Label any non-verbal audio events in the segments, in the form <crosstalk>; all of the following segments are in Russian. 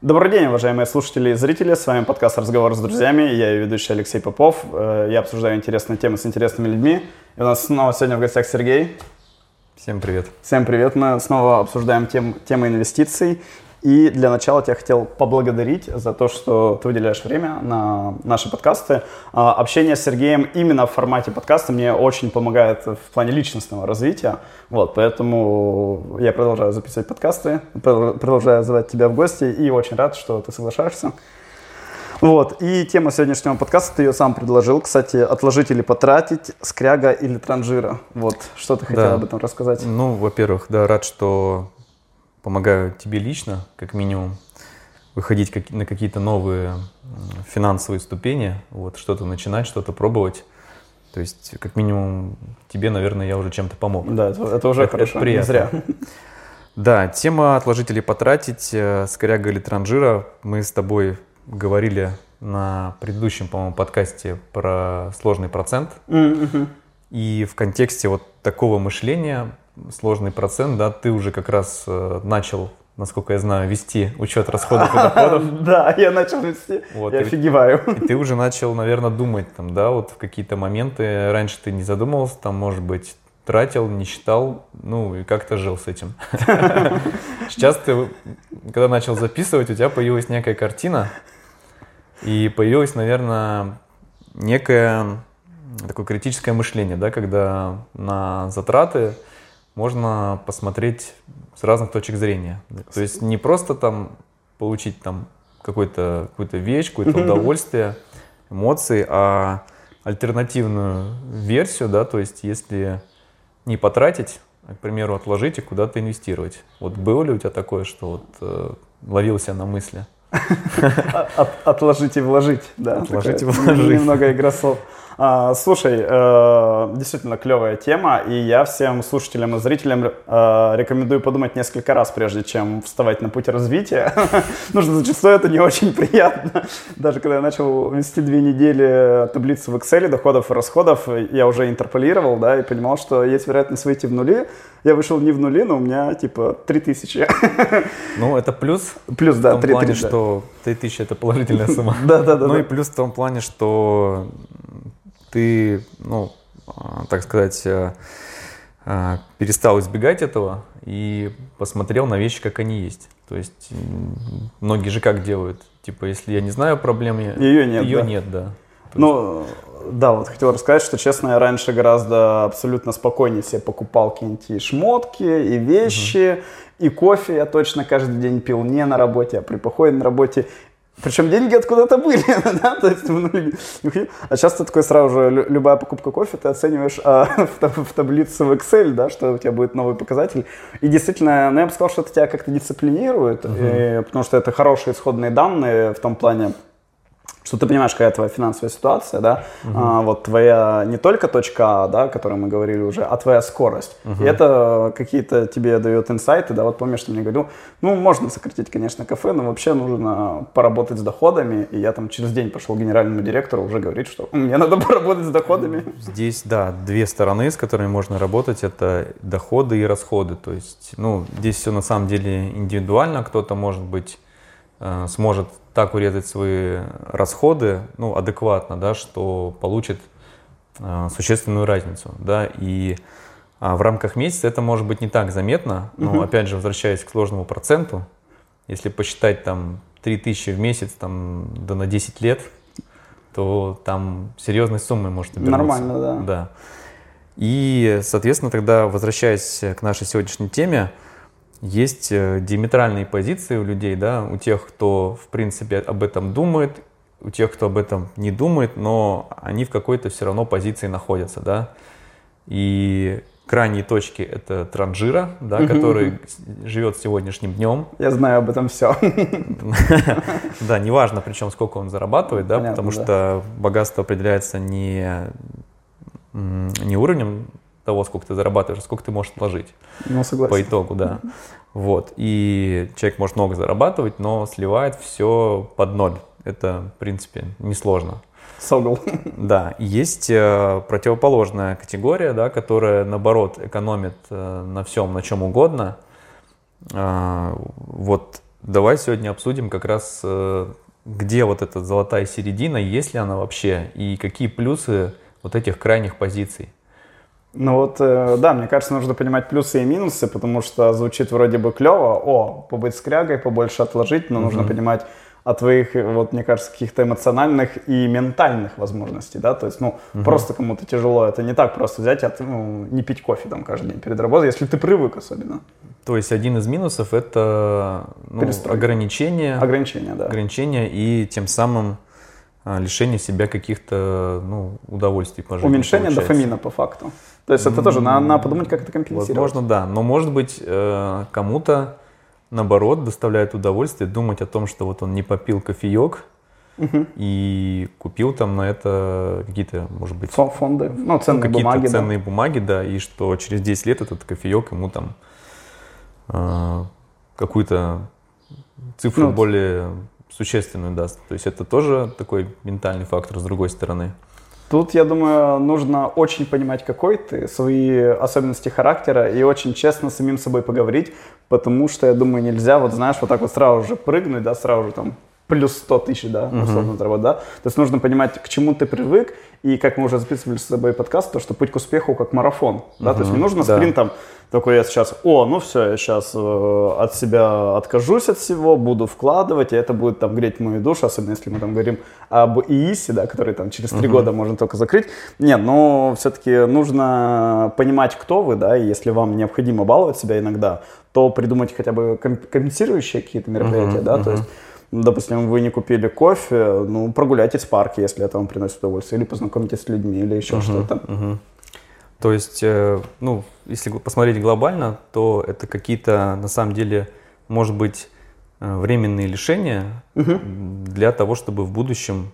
Добрый день, уважаемые слушатели и зрители. С вами подкаст «Разговор с друзьями». Я ее ведущий Алексей Попов. Э, я обсуждаю интересные темы с интересными людьми. И у нас снова сегодня в гостях Сергей. Всем привет. Всем привет. Мы снова обсуждаем тем, темы инвестиций. И для начала я хотел поблагодарить за то, что ты выделяешь время на наши подкасты. А, общение с Сергеем именно в формате подкаста мне очень помогает в плане личностного развития. Вот, поэтому я продолжаю записывать подкасты, продолжаю звать тебя в гости и очень рад, что ты соглашаешься. Вот, и тема сегодняшнего подкаста, ты ее сам предложил, кстати, отложить или потратить, скряга или транжира. Вот, что ты хотел да. об этом рассказать? Ну, во-первых, да, рад, что помогаю тебе лично, как минимум, выходить на какие-то новые финансовые ступени, вот, что-то начинать, что-то пробовать. То есть, как минимум, тебе, наверное, я уже чем-то помог. Да, это, это уже это, хорошо, это приятно. не зря. Да, тема отложить или потратить, э, скоряга или транжира. Мы с тобой говорили на предыдущем, по-моему, подкасте про сложный процент. Mm-hmm. И в контексте вот такого мышления сложный процент, да, ты уже как раз э, начал, насколько я знаю, вести учет расходов и доходов. <laughs> Да, я начал вести, вот, я офигеваю. И ты уже начал, наверное, думать там, да, вот в какие-то моменты, раньше ты не задумывался, там, может быть, тратил, не считал, ну и как-то жил с этим. <laughs> Сейчас ты, когда начал записывать, у тебя появилась некая картина, и появилось, наверное, некое такое критическое мышление, да, когда на затраты можно посмотреть с разных точек зрения. То есть не просто там получить там какую-то какую вещь, какое-то удовольствие, эмоции, а альтернативную версию, да, то есть если не потратить, а, к примеру, отложить и куда-то инвестировать. Вот было ли у тебя такое, что вот э, ловился на мысли? <laughs> Отложить и вложить, да. Отложить и вложить. Немного игра слов. А, слушай, э, действительно клевая тема, и я всем слушателям и зрителям э, рекомендую подумать несколько раз, прежде чем вставать на путь развития. <laughs> Нужно зачастую это не очень приятно. Даже когда я начал вести две недели таблицу в Excel доходов и расходов, я уже интерполировал, да, и понимал, что есть вероятность выйти в нули. Я вышел не в нули, но у меня типа 3000. Ну, это плюс. Плюс, да, 3 В том плане, что 3000 это положительная сумма. <laughs> Да, да, да. Ну и плюс в том плане, что ты, ну, а, так сказать, э, а, перестал избегать этого и посмотрел на вещи, как они есть. То есть многие же как делают? Типа, если я не знаю проблемы, ее нет, ее да. нет, да. То ну, есть... да, вот хотел рассказать, что, честно, я раньше гораздо абсолютно спокойнее себе покупал какие-нибудь и шмотки, и вещи, угу. и кофе я точно каждый день пил не на работе, а при походе на работе. Причем деньги откуда-то были, <laughs> да, то есть, ну, а сейчас ты такой сразу же, любая покупка кофе ты оцениваешь а, <laughs> в, в таблице в Excel, да, что у тебя будет новый показатель. И действительно, ну, я бы сказал, что это тебя как-то дисциплинирует, uh-huh. и, потому что это хорошие исходные данные в том плане, что ты понимаешь, какая твоя финансовая ситуация, да, угу. а, вот твоя не только точка А, да, о которой мы говорили уже, а твоя скорость. Угу. И это какие-то тебе дает инсайты, да, вот помнишь, ты мне говорил, ну, можно сократить, конечно, кафе, но вообще нужно поработать с доходами, и я там через день пошел к генеральному директору уже говорить, что мне надо <laughs> поработать с доходами. Здесь, да, две стороны, с которыми можно работать, это доходы и расходы, то есть, ну, здесь все на самом деле индивидуально, кто-то, может быть, э, сможет так урезать свои расходы, ну, адекватно, да, что получит э, существенную разницу, да, и а в рамках месяца это может быть не так заметно, но, угу. опять же, возвращаясь к сложному проценту, если посчитать там 3000 в месяц, там, да на 10 лет, то там серьезной суммой может обернуться. Нормально, да. Да. И, соответственно, тогда, возвращаясь к нашей сегодняшней теме, есть э, диаметральные позиции у людей, да, у тех, кто, в принципе, об этом думает, у тех, кто об этом не думает, но они в какой-то все равно позиции находятся, да. И крайние точки это транжира, да, который живет сегодняшним днем. Я знаю об этом все. <laughs> Да, неважно, причем сколько он зарабатывает, да, потому что богатство определяется не не уровнем того, сколько ты зарабатываешь, сколько ты можешь вложить. Ну, согласен. По итогу, да. Вот. И человек может много зарабатывать, но сливает все под ноль. Это, в принципе, несложно. Согл. <laughs> Да. Есть э, противоположная категория, да, которая, наоборот, экономит э, на всем, на чем угодно. Э, вот давай сегодня обсудим как раз, э, где вот эта золотая середина, есть ли она вообще, и какие плюсы вот этих крайних позиций. Ну вот, э, да, мне кажется, нужно понимать плюсы и минусы, потому что звучит вроде бы клево, о, побыть скрягой, побольше отложить, но угу. нужно понимать, от твоих, вот мне кажется, каких-то эмоциональных и ментальных возможностей, да, то есть, ну, угу. просто кому-то тяжело, это не так просто взять, а ну, не пить кофе там каждый день перед работой, если ты привык особенно. То есть один из минусов это ну, ограничение, ограничение, да. ограничение и тем самым а, лишение себя каких-то ну, удовольствий по жизни. Уменьшение получается. дофамина по факту. То есть это тоже надо, надо подумать, как это компенсировать. Возможно, да. Но может быть э, кому-то наоборот, доставляет удовольствие думать о том, что вот он не попил кофеек, угу. и купил там на это какие-то, может быть... Фонды, ну, ценные какие-то бумаги. ценные да. бумаги, да, и что через 10 лет этот кофеек ему там э, какую-то цифру ну, более существенную даст. То есть это тоже такой ментальный фактор с другой стороны. Тут, я думаю, нужно очень понимать, какой ты, свои особенности характера и очень честно с самим собой поговорить, потому что, я думаю, нельзя, вот знаешь, вот так вот сразу же прыгнуть, да, сразу же там плюс 100 тысяч, да, условно uh-huh. да. То есть нужно понимать, к чему ты привык, и как мы уже записывали с тобой подкаст, то, что путь к успеху как марафон, да, uh-huh. то есть не нужно да. спринтом, такой я сейчас, о, ну все, я сейчас э, от себя откажусь от всего, буду вкладывать, и это будет там греть мою душу, особенно если мы там говорим об ИИСе, да, который там через три uh-huh. года можно только закрыть. Нет, но все-таки нужно понимать, кто вы, да, и если вам необходимо баловать себя иногда, то придумать хотя бы компенсирующие какие-то мероприятия, uh-huh. да, uh-huh. то есть допустим, вы не купили кофе, ну, прогуляйтесь в парке, если это вам приносит удовольствие, или познакомитесь с людьми, или еще uh-huh, что-то. Uh-huh. То есть, э, ну, если посмотреть глобально, то это какие-то, на самом деле, может быть, э, временные лишения угу. для того, чтобы в будущем,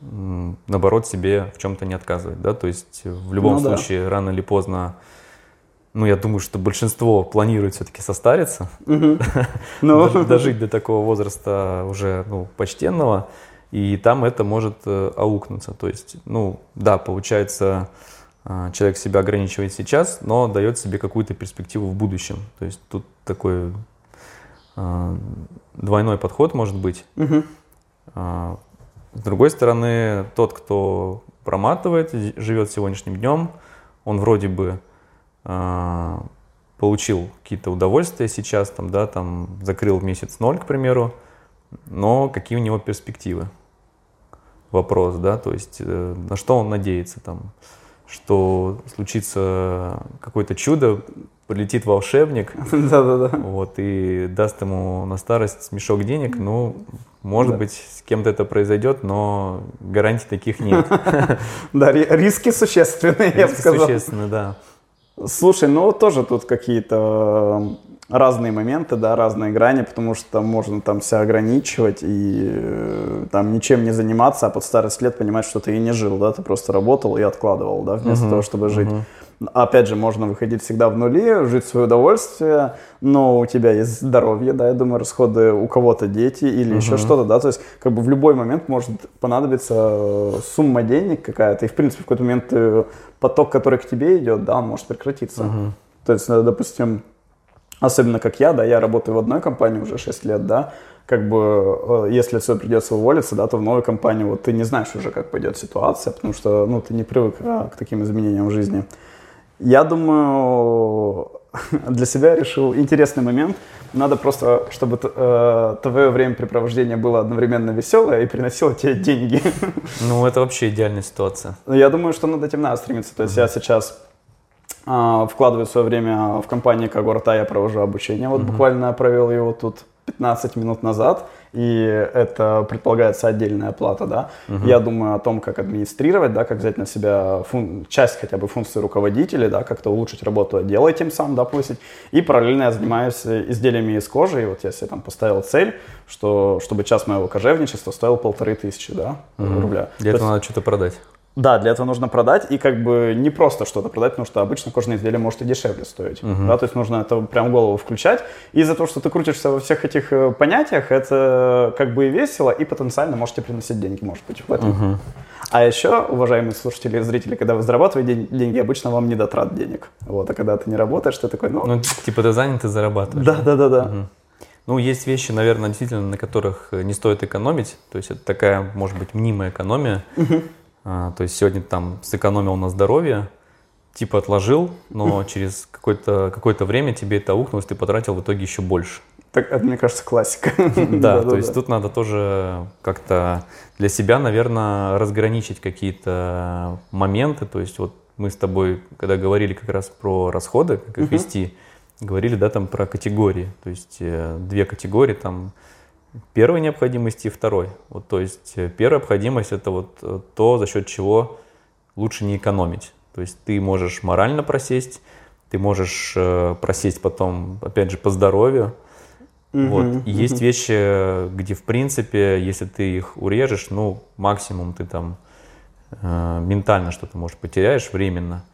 наоборот, себе в чем-то не отказывать, да, то есть в любом ну, случае, да. рано или поздно ну, я думаю, что большинство планирует все-таки состариться, <laughs> ну. дожить до такого возраста уже ну, почтенного, и там это может э, аукнуться. То есть, ну, да, получается, э, человек себя ограничивает сейчас, но дает себе какую-то перспективу в будущем. То есть тут такой э, двойной подход может быть. С другой стороны, тот, кто проматывает, живет сегодняшним днем, он вроде бы а, получил какие-то удовольствия сейчас, там, да, там, закрыл месяц ноль, к примеру, но какие у него перспективы? Вопрос, да, то есть э, на что он надеется, там, что случится какое-то чудо, полетит волшебник, <laughs> Да-да-да. вот, и даст ему на старость мешок денег, ну, может да. быть, с кем-то это произойдет, но гарантий таких нет. <laughs> Да, риски существенные, я бы сказал. существенные, да. Слушай, ну тоже тут какие-то разные моменты, да, разные грани, потому что можно там себя ограничивать и э, там ничем не заниматься, а под старость лет понимать, что ты и не жил, да, ты просто работал и откладывал, да, вместо uh-huh, того, чтобы жить. Uh-huh. Опять же, можно выходить всегда в нули, жить в свое удовольствие, но у тебя есть здоровье, да, я думаю, расходы у кого-то дети или uh-huh. еще что-то, да, то есть как бы в любой момент может понадобиться э, сумма денег какая-то, и в принципе в какой-то момент э, поток, который к тебе идет, да, он может прекратиться. Uh-huh. То есть, допустим, особенно как я, да, я работаю в одной компании уже 6 лет, да, как бы, э, если все придется уволиться, да, то в новой компании вот ты не знаешь уже, как пойдет ситуация, потому что, ну, ты не привык а, к таким изменениям в жизни. Я думаю, <laughs> для себя решил интересный момент. Надо просто, чтобы э, твое времяпрепровождение было одновременно веселое и приносило тебе деньги. Ну, это вообще идеальная ситуация. Я думаю, что над этим надо стремиться. То есть uh-huh. я сейчас э, вкладываю свое время в компании Кагорта, я провожу обучение. Вот uh-huh. буквально провел его тут 15 минут назад, и это предполагается отдельная плата, да. Угу. Я думаю о том, как администрировать, да, как взять на себя фун- часть хотя бы функции руководителя, да, как-то улучшить работу отдела тем самым, да, повысить. И параллельно я занимаюсь изделиями из кожи, и вот я себе там поставил цель, что, чтобы час моего кожевничества стоил полторы тысячи, да, угу. рубля. Для этого надо что-то продать. Да, для этого нужно продать, и как бы не просто что-то продать, потому что обычно кожаное изделие может и дешевле стоить. Uh-huh. Да, то есть нужно это прям голову включать. И из-за того, что ты крутишься во всех этих э, понятиях, это как бы и весело, и потенциально можете приносить деньги, может быть, в этом. Uh-huh. А еще, уважаемые слушатели и зрители, когда вы зарабатываете деньги, обычно вам не дотрат денег. Вот, а когда ты не работаешь, ты такой, ну... Ну, типа ты занят и зарабатываешь. Да, да, да, да. Угу. Ну, есть вещи, наверное, действительно, на которых не стоит экономить. То есть это такая, может быть, мнимая экономия. А, то есть сегодня там сэкономил на здоровье, типа отложил, но <laughs> через какое-то какое время тебе это аукнулось, ты потратил в итоге еще больше. Так, это, мне кажется, классика. <laughs> Да, <laughs> то есть тут надо тоже как-то для себя, наверное, разграничить какие-то моменты. То есть вот мы с тобой, когда говорили как раз про расходы, как их вести, говорили, да, там про категории. То есть э, две категории, там первой необходимости и второй. Вот, то есть э, первая необходимость это вот э, то, за счет чего лучше не экономить. То есть ты можешь морально просесть, ты можешь э, просесть потом, опять же, по здоровью. Mm-hmm. Вот. И есть вещи, где, в принципе, если ты их урежешь, ну, максимум ты там э, ментально что-то, может, потеряешь временно,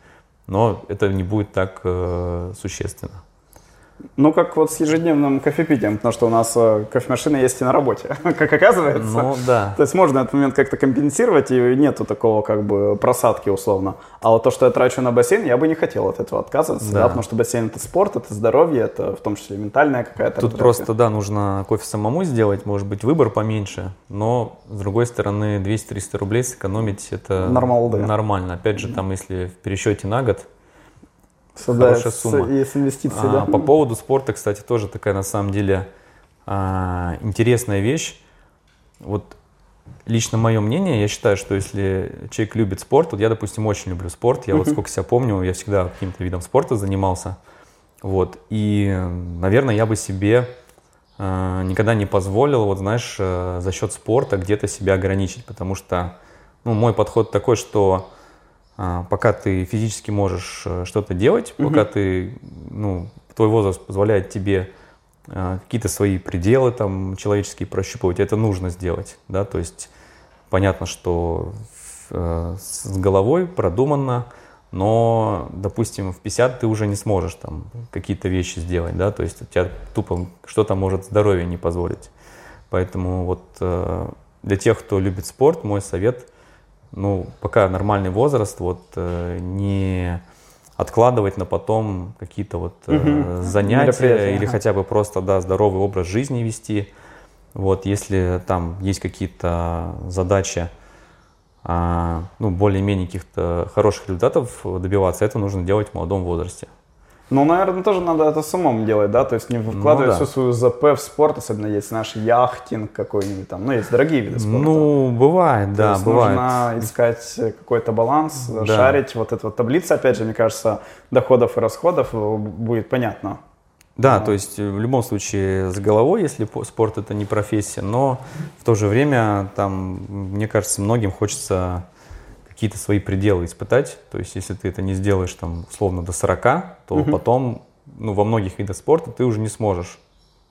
но это не будет так э, существенно. Ну, как вот с ежедневным кофепитием, потому что у нас э, кофемашина есть и на работе, <laughs> как оказывается. Ну, да. То есть можно этот момент как-то компенсировать, и нету такого как бы просадки условно. А вот то, что я трачу на бассейн, я бы не хотел от этого отказываться, да. Да, потому что бассейн это спорт, это здоровье, это в том числе ментальная какая-то. Тут просто, да, нужно кофе самому сделать, может быть, выбор поменьше, но, с другой стороны, 200-300 рублей сэкономить это Нормал, да. нормально. Опять же, там, если в пересчете на год, Хорошая сумма. И с инвестицией, а, да. По поводу спорта, кстати, тоже такая на самом деле а, интересная вещь. Вот лично мое мнение, я считаю, что если человек любит спорт, вот я, допустим, очень люблю спорт, я вот сколько себя помню, я всегда каким-то видом спорта занимался, вот, и, наверное, я бы себе э, никогда не позволил, вот, знаешь, э, за счет спорта где-то себя ограничить, потому что, ну, мой подход такой, что пока ты физически можешь э, что-то делать, угу. пока ты, ну, твой возраст позволяет тебе а, какие-то свои пределы там человеческие прощупывать, это нужно сделать, да, то есть понятно, что э, с головой продуманно, но, допустим, в 50 ты уже не сможешь там какие-то вещи сделать, да, то есть у тебя тупо что-то может здоровье не позволить. Поэтому вот э, для тех, кто любит спорт, мой совет – ну, пока нормальный возраст, вот э, не откладывать на потом какие-то вот угу. занятия или ага. хотя бы просто, да, здоровый образ жизни вести. Вот, если там есть какие-то задачи, а, ну, более-менее каких-то хороших результатов добиваться, это нужно делать в молодом возрасте. Ну, наверное, тоже надо это самому делать, да, то есть не вкладывать ну, да. всю свою ЗП в спорт, особенно есть наш яхтинг какой-нибудь там, ну, есть дорогие виды спорта. Ну, бывает, да, есть бывает. нужно искать какой-то баланс, да. шарить, вот эта вот таблица, опять же, мне кажется, доходов и расходов э, будет понятно. Да, но... то есть в любом случае с головой, если спорт это не профессия, но в то же время там, мне кажется, многим хочется какие-то свои пределы испытать. То есть, если ты это не сделаешь там условно до 40, то угу. потом, ну, во многих видах спорта ты уже не сможешь.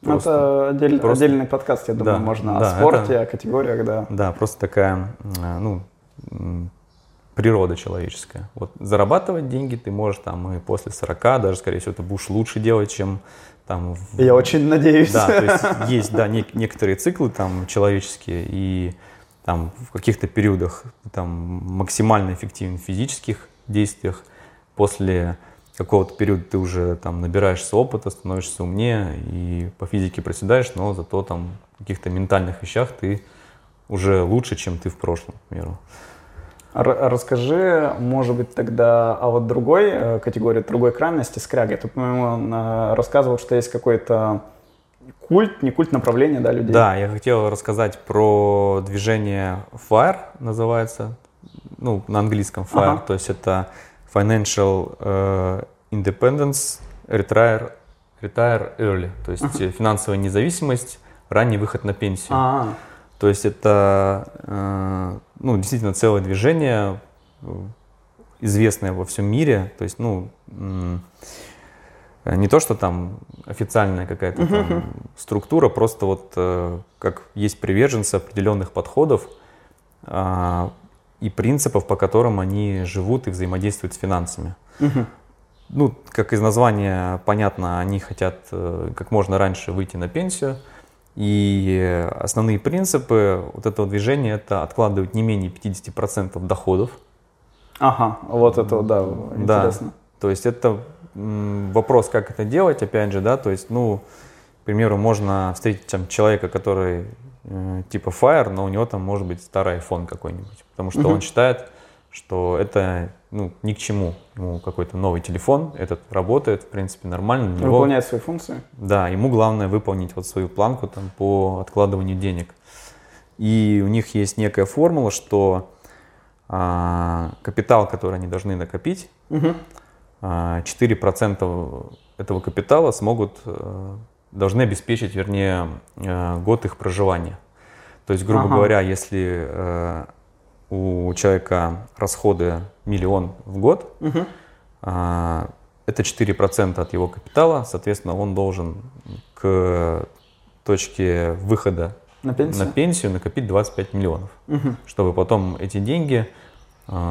Ну, просто, это отдель, просто... отдельный подкаст, я думаю, да, можно да, о спорте, это, о категориях, да. Да, просто такая, э, ну, природа человеческая. Вот зарабатывать деньги ты можешь там и после 40, даже, скорее всего, ты будешь лучше делать, чем там... В... Я очень надеюсь. Да, то есть есть, да, не, некоторые циклы там человеческие, и там в каких-то периодах там максимально эффективен в физических действиях, после какого-то периода ты уже там набираешься опыта, становишься умнее и по физике проседаешь, но зато там в каких-то ментальных вещах ты уже лучше, чем ты в прошлом, к примеру. Расскажи, может быть, тогда о вот другой э, категории, другой крайности скряги. Тут, по-моему, рассказывал, что есть какой-то культ, не культ направления, да, людей. Да, я хотел рассказать про движение FIRE, называется, ну, на английском FIRE, ага. то есть это Financial uh, Independence Retire, Retire Early, то есть ага. финансовая независимость, ранний выход на пенсию. А-а. То есть это, uh, ну, действительно целое движение, известное во всем мире, то есть, ну, Э, не то, что там официальная какая-то uh-huh. структура, просто вот э, как есть приверженцы определенных подходов э, и принципов, по которым они живут и взаимодействуют с финансами. Uh-huh. Ну, как из названия понятно, они хотят э, как можно раньше выйти на пенсию. И основные принципы вот этого движения это откладывать не менее 50% доходов. Ага, вот это, да, интересно. Да, то есть это вопрос, как это делать, опять же, да, то есть, ну, примеру, можно встретить там человека, который э, типа Fire, но у него там может быть старый iPhone какой-нибудь, потому что он считает, что это ну, ни к чему. Ему какой-то новый телефон, этот работает, в принципе, нормально. Него, Выполняет свои функции. Да, ему главное выполнить вот свою планку там, по откладыванию денег. И у них есть некая формула, что а, капитал, который они должны накопить, угу. А, 4% этого капитала смогут, а, должны обеспечить, вернее, а, год их проживания. То есть, грубо ага. говоря, если а, у человека расходы миллион в год, угу. это 4% от его капитала, соответственно, он должен к точке выхода на пенсию, на пенсию накопить 25 миллионов, угу. чтобы потом эти деньги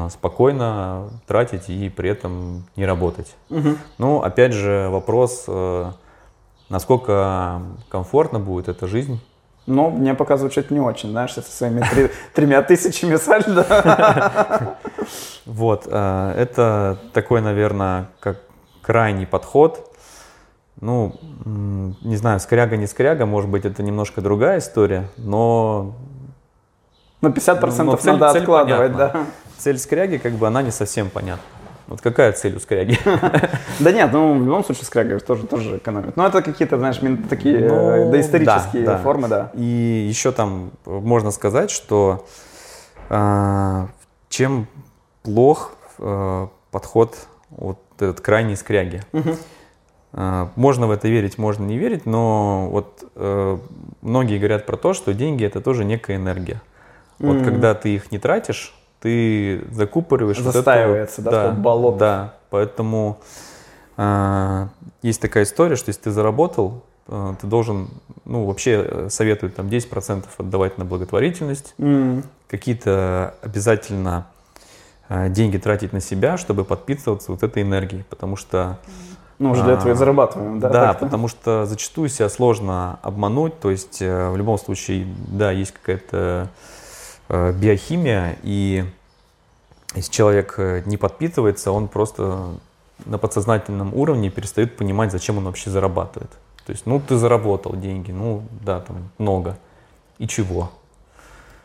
спокойно тратить и при этом не работать. Угу. Ну, опять же, вопрос, а, насколько комфортно будет эта жизнь но мне пока звучит не очень, знаешь, со своими три, <laughs> тремя тысячами <laughs> сальдо. Вот, э, это такой, наверное, как крайний подход. Ну, не знаю, скряга, не скряга, может быть, это немножко другая история, но... Но 50% но цель, надо цель откладывать, понятна. да. Цель скряги, как бы, она не совсем понятна. Вот какая цель у скряги? <laughs> Да нет, ну в любом случае скряга тоже, тоже экономит. Но это какие-то, знаешь, такие э, ну, доисторические формы, да. И еще там можно сказать, что а, чем плох э, подход вот этот крайний скряги. А, можно в это верить, можно не верить, но вот э, многие говорят про то, что деньги это тоже некая энергия. Вот когда ты их не тратишь, ты закупориваешь. Застаивается, вот это, да, да, болото. Да, поэтому э, есть такая история, что если ты заработал, э, ты должен, ну, вообще э, советуют там 10% отдавать на благотворительность, mm. какие-то обязательно э, деньги тратить на себя, чтобы подпитываться вот этой энергией, потому что... Ну, уже для этого и зарабатываем, да? Да, потому что зачастую себя сложно обмануть, то есть в любом случае, да, есть какая-то Э, биохимия, и если человек э, не подпитывается, он просто на подсознательном уровне перестает понимать, зачем он вообще зарабатывает. То есть, ну, ты заработал деньги, ну, да, там, много. И чего?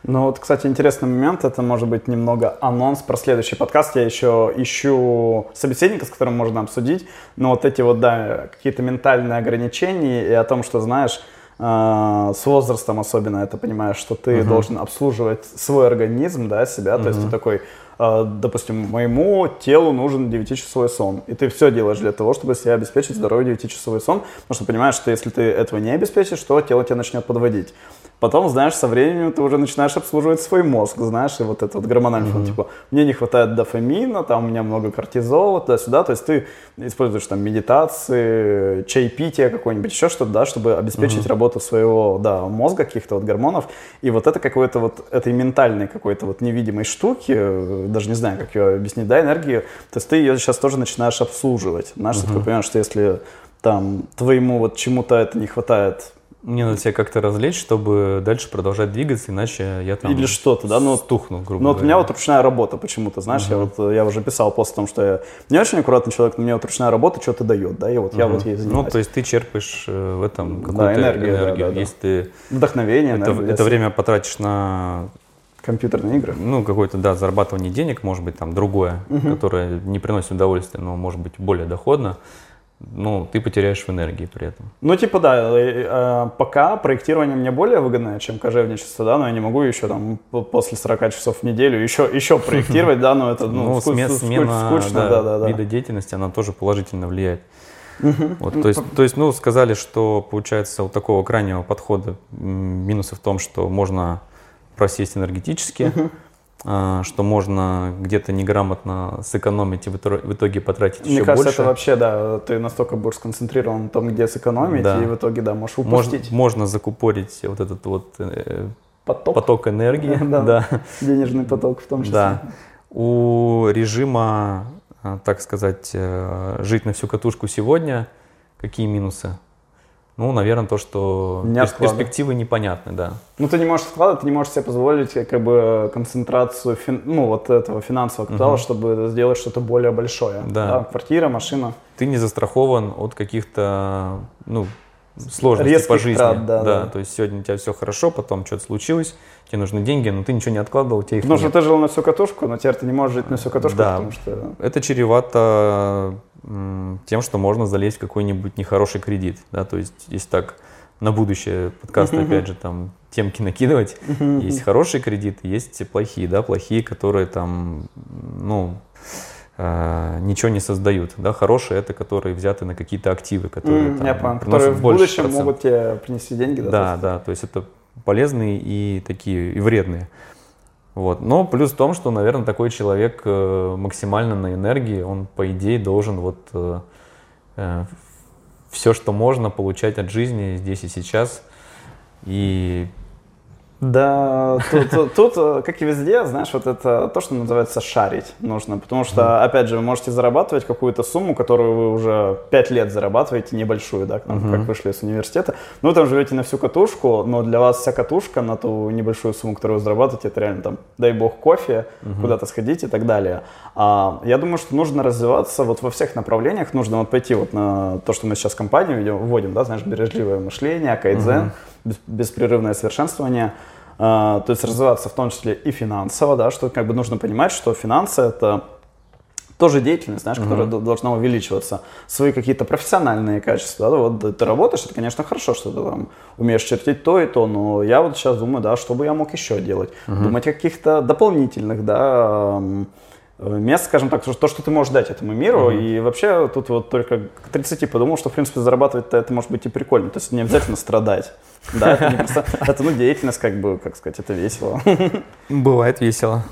Ну вот, кстати, интересный момент, это может быть немного анонс про следующий подкаст. Я еще ищу собеседника, с которым можно обсудить, но вот эти вот, да, какие-то ментальные ограничения и о том, что, знаешь, с возрастом особенно это понимаешь, что ты угу. должен обслуживать свой организм, да, себя, угу. то есть ты такой, а, допустим, моему телу нужен 9-часовой сон, и ты все делаешь для того, чтобы себе обеспечить здоровый 9-часовой сон, потому что понимаешь, что если ты этого не обеспечишь, то тело тебя начнет подводить. Потом, знаешь, со временем ты уже начинаешь обслуживать свой мозг, знаешь, и вот этот вот гормональный фон, mm-hmm. типа, мне не хватает дофамина, там у меня много кортизола, туда-сюда, то есть ты используешь там медитации, чайпитие какое-нибудь, еще что-то, да, чтобы обеспечить mm-hmm. работу своего, да, мозга, каких-то вот гормонов, и вот это какой-то вот, этой ментальной какой-то вот невидимой штуки, э, даже не знаю, как ее объяснить, да, энергии, то есть ты ее сейчас тоже начинаешь обслуживать, знаешь, mm-hmm. ты понимаешь, что если там твоему вот чему-то это не хватает мне надо себя как-то развлечь, чтобы дальше продолжать двигаться, иначе я там Или что-то, да? Ну, стухну, грубо Ну, вот у меня вот ручная работа почему-то, знаешь, uh-huh. я вот я уже писал пост о том, что я не очень аккуратный человек, но мне вот ручная работа что-то дает, да, и вот uh-huh. я вот ей занимаюсь. Ну, то есть ты черпаешь э, в этом какую-то да, энергию. энергию. Да, да, Если ты Вдохновение, это, это время потратишь на компьютерные игры. Ну, какое-то, да, зарабатывание денег, может быть, там другое, uh-huh. которое не приносит удовольствия, но может быть более доходно ну, ты потеряешь в энергии при этом. Ну, типа, да, э, э, пока проектирование мне более выгодное, чем кожевничество, да, но я не могу еще там после 40 часов в неделю еще, еще проектировать, да, но это, ну, ну смена, скучно, да, да, да. вида деятельности, она тоже положительно влияет. Вот, то, есть, то есть, ну, сказали, что получается у такого крайнего подхода минусы в том, что можно просесть энергетически, что можно где-то неграмотно сэкономить и в итоге потратить Мне еще кажется, больше. это вообще, да, ты настолько будешь сконцентрирован на том, где сэкономить, да. и в итоге, да, можешь упустить. Можно, можно закупорить вот этот вот э, поток, поток энергии. <laughs> да, да. Денежный поток в том числе. Да. У режима, а, так сказать, э, жить на всю катушку сегодня, какие минусы? Ну, наверное, то, что не перспективы непонятны, да. Ну, ты не можешь откладывать, ты не можешь себе позволить как бы концентрацию, фин... ну, вот этого финансового капитала, угу. чтобы сделать что-то более большое. Да. да. Квартира, машина. Ты не застрахован от каких-то, ну, сложности Резких по жизни. трат, да, да. то есть сегодня у тебя все хорошо, потом что-то случилось, тебе нужны деньги, но ты ничего не откладывал, у тебя их Потому что нет. ты жил на всю катушку, но теперь ты не можешь жить на всю катушку, Да. потому что... Это чревато тем, что можно залезть в какой-нибудь нехороший кредит. Да? То есть, если так на будущее подкасты, опять же, там темки накидывать, есть хорошие кредиты, есть плохие, да, плохие, которые там, ну, э, ничего не создают, да, хорошие это, которые взяты на какие-то активы, которые М, там, Я понял, которые в будущем процент. могут тебе принести деньги, да? Да, да, то есть это полезные и такие, и вредные. Вот. Но плюс в том, что, наверное, такой человек э, максимально на энергии, он, по идее, должен вот все, что можно, получать от жизни здесь и сейчас. И Да, тут, тут- тут, э, как и везде, знаешь, вот это то, что называется шарить нужно, потому что, опять же, вы можете зарабатывать какую-то сумму, которую вы уже 5 лет зарабатываете, небольшую, да, там, как вышли из университета, ну, вы там живете на всю катушку, но для вас вся катушка на ту небольшую сумму, которую вы зарабатываете, это реально там, дай бог, кофе, куда-то сходить и так далее. А, я думаю, что нужно развиваться вот во всех направлениях, нужно вот пойти вот на то, что мы сейчас компанию вводим, да, знаешь, бережливое мышление, кайдзен, бес- беспрерывное совершенствование, А, то есть развиваться в том числе и финансово, да, что как бы нужно понимать, что финансы это тоже деятельность, знаешь, которая д- должна увеличиваться. Свои какие-то профессиональные качества. да, вот ты работаешь, это, конечно, хорошо, что ты там умеешь чертить то и то, но я вот сейчас думаю, да, что бы я мог еще делать. Думать о каких-то дополнительных, да, м, э, мест, скажем так, то, что ты можешь дать этому миру. И вообще тут вот только к 30 подумал, что, в принципе, зарабатывать-то это может быть и прикольно. То есть не обязательно страдать. <laughs> Да, это не просто, это, ну, деятельность, как бы, как сказать, это весело. <laughs> бывает весело.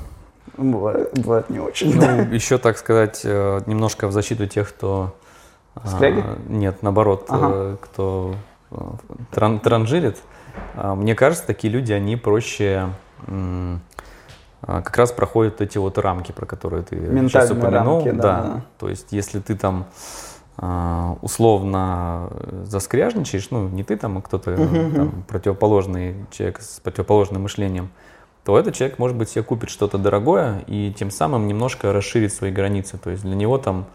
Бывает, бывает не очень. Ну, еще, так сказать, э, немножко в защиту тех, кто... а, Скряги? Нет, наоборот, Ага. э, кто э, тран- транжирит. А, Мне кажется, такие люди, они проще как раз проходят эти вот рамки, про которые ты сейчас упомянул. рамки, да, да. То есть, если ты там а, условно э, заскряжничаешь, ну, не ты там, а кто-то э, там, противоположный человек с противоположным мышлением, то этот человек, может быть, себе купит что-то дорогое и тем самым немножко расширит свои границы. То есть для него там,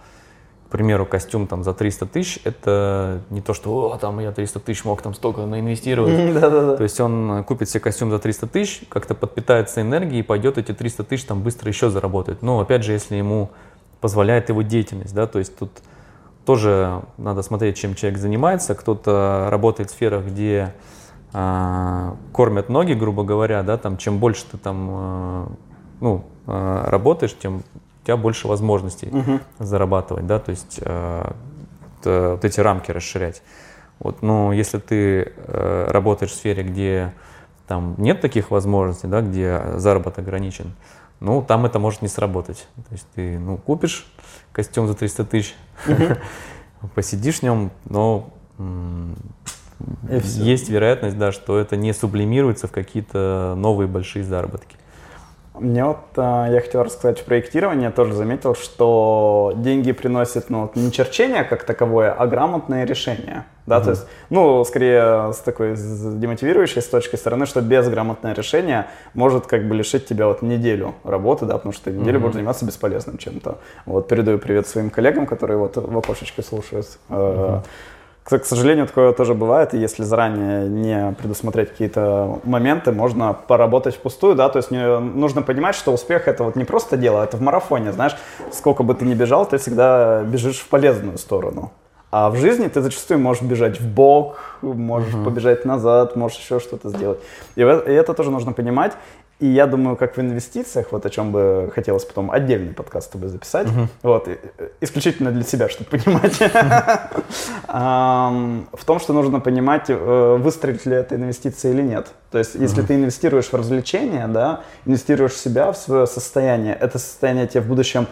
к примеру, костюм там за 300 тысяч, это не то, что, о, там я 300 тысяч мог там столько наинвестировать. <laughs> То есть он купит себе костюм за 300 тысяч, как-то подпитается энергией и пойдет эти 300 тысяч там быстро еще заработать. Но опять же, если ему позволяет его деятельность, да, то есть тут тоже надо смотреть, чем человек занимается. Кто-то работает в сферах, где а, кормят ноги, грубо говоря, да, там чем больше ты там а, ну, а, работаешь, тем у тебя больше возможностей зарабатывать, да, то есть а, т- вот эти рамки расширять. Вот, но если ты э, работаешь в сфере, где там нет таких возможностей, да, где заработок ограничен, ну, там это может не сработать. То есть ты, ну, купишь костюм за 300 тысяч, <laughs> посидишь в нем, но есть вероятность, да, что это не сублимируется в какие-то новые большие заработки. Мне вот, а, я хотел рассказать в проектировании, я тоже заметил, что деньги приносят, ну, не черчение как таковое, а грамотное решение. Да, то есть, ну, скорее с такой с- демотивирующей с точки стороны, что без грамотное решение может как бы лишить тебя вот неделю работы, да, потому что ты неделю будешь заниматься бесполезным чем-то. Вот, передаю привет своим коллегам, которые вот в окошечке слушают. Э, к, к сожалению, такое тоже бывает, и если заранее не предусмотреть какие-то моменты, можно поработать впустую, да, то есть нужно понимать, что успех это вот не просто дело, это в марафоне, знаешь, сколько бы ты ни бежал, ты всегда бежишь в полезную сторону. А в жизни ты зачастую можешь бежать в бок, можешь побежать назад, можешь еще что-то сделать. И, и это тоже нужно понимать. И я думаю, как в инвестициях, вот о чем бы хотелось потом отдельный подкаст с тобой записать, вот, и- э, исключительно для себя, чтобы понимать, в том, что нужно понимать, э, выстрелит ли эта инвестиция или нет. То есть, если ты инвестируешь в развлечения, да, инвестируешь в себя, в свое состояние, это состояние тебе в будущем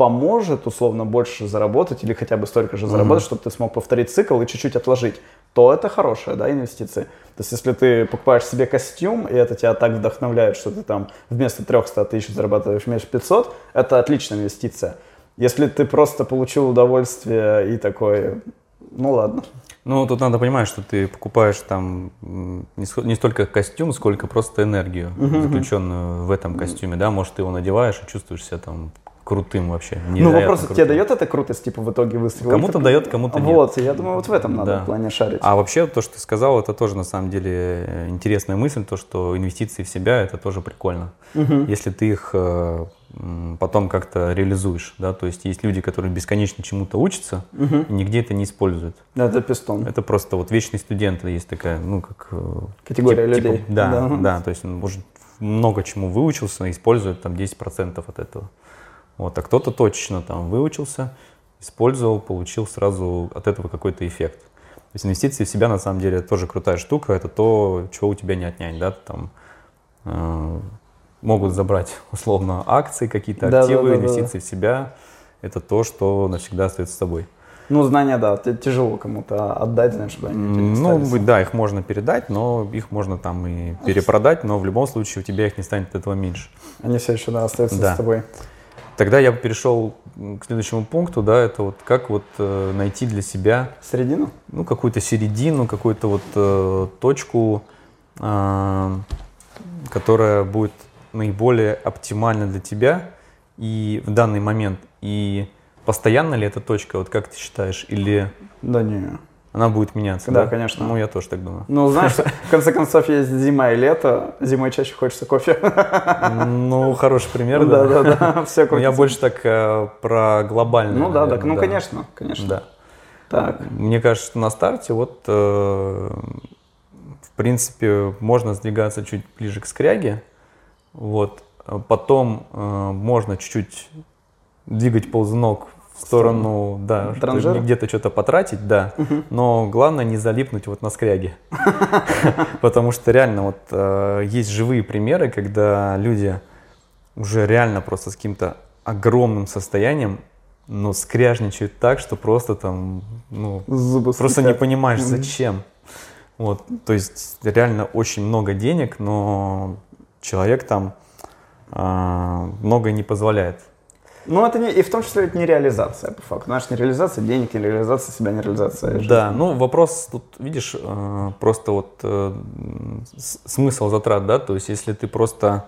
поможет условно больше заработать или хотя бы столько же заработать, чтобы ты смог повторить цикл и чуть-чуть отложить, то это хорошая да, инвестиция. То есть если ты покупаешь себе костюм, и это тебя так вдохновляет, что ты там вместо 300 тысяч зарабатываешь месяц 500, это отличная инвестиция. Если ты просто получил удовольствие и такой, ну ладно. Ну, тут надо понимать, что ты покупаешь там не столько костюм, сколько просто энергию, заключенную в этом костюме, да, может, ты его надеваешь и чувствуешь себя там крутым вообще. Ну вопрос, тебе дает эта крутость, типа в итоге выстрела? Кому-то дает, кому-то нет. Вот, я думаю, вот в этом надо да. в плане шарить. А вообще то, что ты сказал, это тоже на самом деле интересная мысль, то, что инвестиции в себя, это тоже прикольно. Угу. Если ты их э, потом как-то реализуешь, да, то есть есть люди, которые бесконечно чему-то учатся угу. и нигде это не используют. Да, это пистон. Это просто вот вечный студент, есть такая, ну как э, категория тип, людей. Типа, да, да, да, то есть он может много чему выучился, использует там 10% от этого. Вот, а кто-то точно там выучился, использовал, получил сразу от этого какой-то эффект. То есть инвестиции в себя на самом деле тоже крутая штука, это то, чего у тебя не отнять, да, там э, могут забрать <laughs> условно акции, какие-то да, активы, да, да, инвестиции да. в себя, это то, что навсегда остается с тобой. Ну, знания, да, тяжело кому-то отдать, знаешь, чтобы они Ну, да, их можно передать, но их можно там и перепродать, но в любом случае у тебя их не станет от этого меньше. Они все еще, да, остаются да. с тобой. Тогда я перешел к следующему пункту, да, это вот как вот э, найти для себя... Середину? Ну, какую-то середину, какую-то вот э, точку, э, которая будет наиболее оптимальна для тебя и в данный момент. И Постоянно ли эта точка, вот как ты считаешь, или... Да не. Она будет меняться, да? Да, конечно. Ну, я тоже так думаю. Ну, знаешь, <laughs> в конце концов, есть зима и лето. Зимой чаще хочется кофе. Ну, хороший пример, да. Да, да, да. Все <laughs> я больше так э, про глобальное. Ну, да, так, ну, конечно, конечно. Да. Так. Мне кажется, на старте вот, э, в принципе, можно сдвигаться чуть ближе к скряге. Вот. Потом э, можно чуть-чуть двигать ползунок в сторону, да, где-то что-то потратить, да, угу. но главное не залипнуть вот на скряге, <laughs> потому что реально вот э, есть живые примеры, когда люди уже реально просто с каким-то огромным состоянием, но скряжничают так, что просто там, ну, просто не понимаешь, зачем. Вот, то есть реально очень много денег, но человек там э, многое не позволяет. Ну, это не, и в том числе это не реализация, по факту. Знаешь, не реализация денег, не реализация себя, не реализация жизни. Да, ну вопрос тут, видишь, э, просто вот э, смысл затрат, да, то есть если ты просто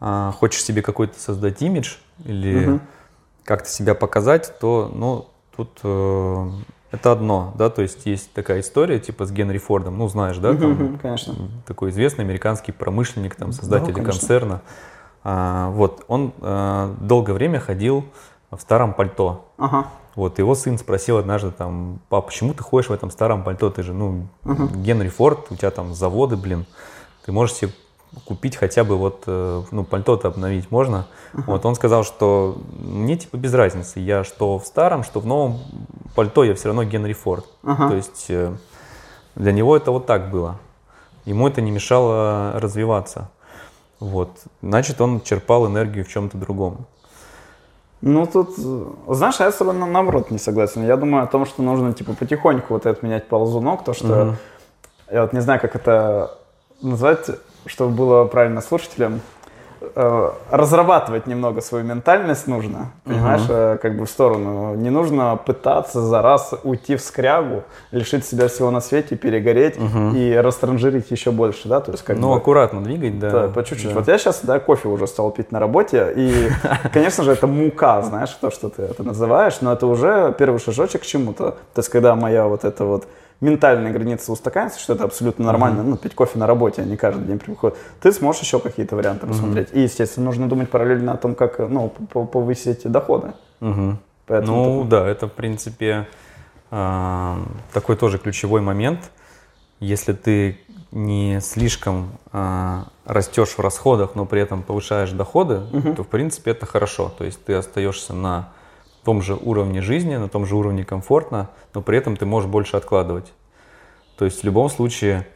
э, хочешь себе какой-то создать имидж или угу. как-то себя показать, то, ну, тут это одно, да, то есть есть такая история, типа с Генри Фордом, ну, знаешь, да, там, конечно. такой известный американский промышленник, там, создатель да, концерна. А, вот, он а, долгое время ходил в старом пальто. Ага. Вот, его сын спросил однажды там, пап, почему ты ходишь в этом старом пальто? Ты же, ну, ага. Генри Форд, у тебя там заводы, блин. Ты можешь себе купить хотя бы вот, э, ну, пальто-то обновить можно. Ага. Вот, он сказал, что мне типа без разницы, я что в старом, что в новом пальто, я все равно Генри Форд. Ага. То есть э, для него это вот так было. Ему это не мешало развиваться. Вот. Значит, он черпал энергию в чем-то другом. Ну, тут, знаешь, я с тобой наоборот не согласен. Я думаю о том, что нужно, типа, потихоньку вот это менять ползунок, то, что угу. я вот не знаю, как это назвать, чтобы было правильно слушателям. Э, разрабатывать немного свою ментальность нужно, понимаешь, uh-huh. как бы в сторону. Не нужно пытаться за раз уйти в скрягу, лишить себя всего на свете, перегореть uh-huh. и растранжирить еще больше, да, то есть как Ну, бы, аккуратно двигать, да. Да, по чуть-чуть. Да. Вот я сейчас, да, кофе уже стал пить на работе, и, <laughs> конечно же, это мука, знаешь, то, что ты это называешь, но это уже первый шажочек к чему-то. То есть, когда моя вот эта вот ментальные границы устаканятся, что это абсолютно нормально, mm-hmm. ну, пить кофе на работе, а не каждый день приходит, ты сможешь еще какие-то варианты посмотреть. Mm-hmm. И, естественно, нужно думать параллельно о том, как, ну, повысить доходы. Mm-hmm. Поэтому ну, ты... да, это, в принципе, э, такой тоже ключевой момент. Если ты не слишком э, растешь в расходах, но при этом повышаешь доходы, угу. то в принципе это хорошо. То есть ты остаешься на том же уровне жизни, на том же уровне комфортно, но при этом ты можешь больше откладывать. То есть в любом случае,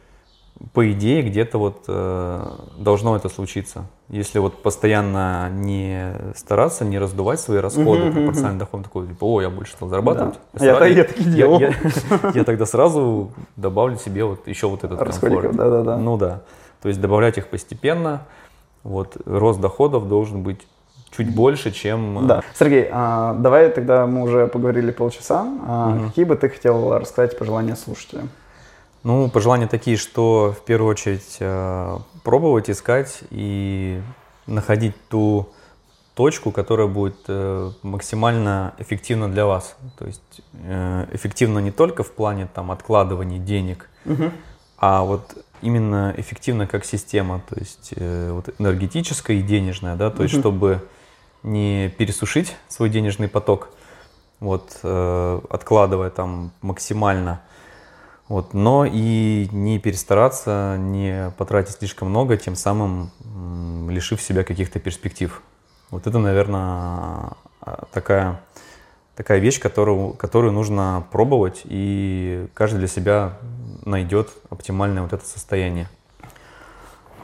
по идее, где-то вот э, должно это случиться. Если вот постоянно не стараться, не раздувать свои расходы, пропорционально доходу, такой, типа, о, я больше стал зарабатывать. Да. Я, я, я, так делал. Я, я, я тогда сразу добавлю себе вот еще вот этот комфорт. Да, да, да. Ну да. То есть добавлять их постепенно. Вот рост доходов должен быть чуть больше, чем... Э, да. Сергей, а, давай тогда мы уже поговорили полчаса. А, угу. Какие бы ты хотел рассказать пожелания слушателям? Ну, пожелания такие, что в первую очередь э, пробовать, искать и находить ту точку, которая будет э, максимально эффективна для вас. То есть эффективно не только в плане там откладывания денег, угу. а вот именно эффективно как система, то есть э, вот энергетическая и денежная, да, то угу. есть чтобы не пересушить свой денежный поток, вот э, откладывая там максимально, вот, но и не перестараться, не потратить слишком много, тем самым лишив себя каких-то перспектив. Вот это, наверное, такая, такая вещь, которую, которую нужно пробовать, и каждый для себя найдет оптимальное вот это состояние.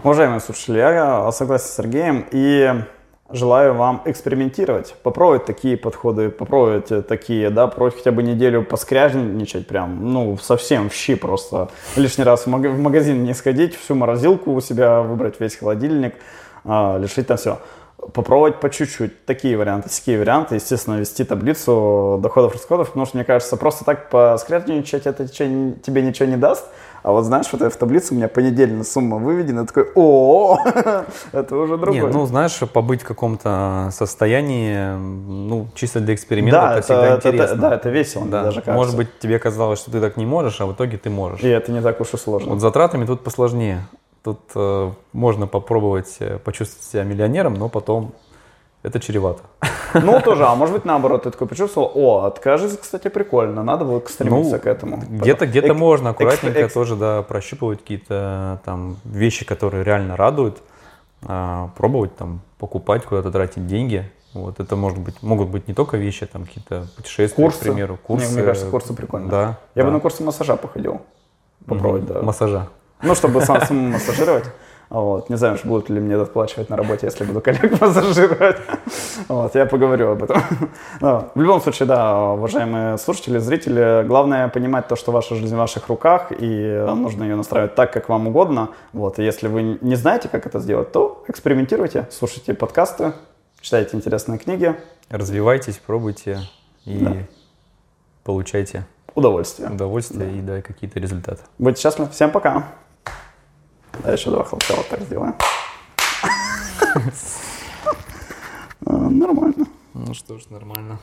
Уважаемые слушатели, я согласен с Сергеем и желаю вам экспериментировать, попробовать такие подходы, попробовать такие, да, пробовать хотя бы неделю поскряжничать прям, ну, совсем в щи просто. Лишний раз в магазин не сходить, всю морозилку у себя выбрать, весь холодильник, а, лишить там все попробовать по чуть-чуть. Такие варианты, такие варианты. Естественно, вести таблицу доходов-расходов, потому что, мне кажется, просто так поскрятничать это тебе ничего не даст. А вот знаешь, вот в таблице у меня понедельная сумма выведена, такой, о, <laughs> это уже другое. Не, ну знаешь, побыть в каком-то состоянии, ну чисто для эксперимента, да, это, всегда это, интересно. Это, да, это весело, да. даже кажется. Может быть, тебе казалось, что ты так не можешь, а в итоге ты можешь. И это не так уж и сложно. Вот затратами тут посложнее. Тут э, можно попробовать э, почувствовать себя миллионером, но потом это чревато. Ну, тоже, а может быть наоборот, ты такой почувствовал, о, откажись, кстати, прикольно, надо было стремиться ну, к этому. Где-то где Эк, можно аккуратненько экс, тоже, да, прощупывать какие-то там вещи, которые реально радуют, а, пробовать там покупать, куда-то тратить деньги. Вот это может быть, могут быть не только вещи, там какие-то путешествия, курсы. к примеру, курсы. Мне, мне кажется, курсы прикольно. Да. Я да. бы на курсы массажа походил. Попробовать, mm-hmm. да. Массажа. Ну, чтобы сам самому массажировать. Вот. Не знаю, будут ли мне доплачивать на работе, если буду коллег <laughs> массажировать. Вот, я поговорю об этом. Но, в любом случае, да, уважаемые слушатели, зрители, главное понимать то, что ваша жизнь в ваших руках, и нужно ее настраивать так, как вам угодно. Вот, и если вы не знаете, как это сделать, то экспериментируйте, слушайте подкасты, читайте интересные книги. Развивайтесь, пробуйте и да. получайте удовольствие. Удовольствие да. и да, какие-то результаты. Будьте счастливы. Всем пока. Да, еще два хлопка вот так сделаем. <laughs> Нормально. Ну что ж, нормально.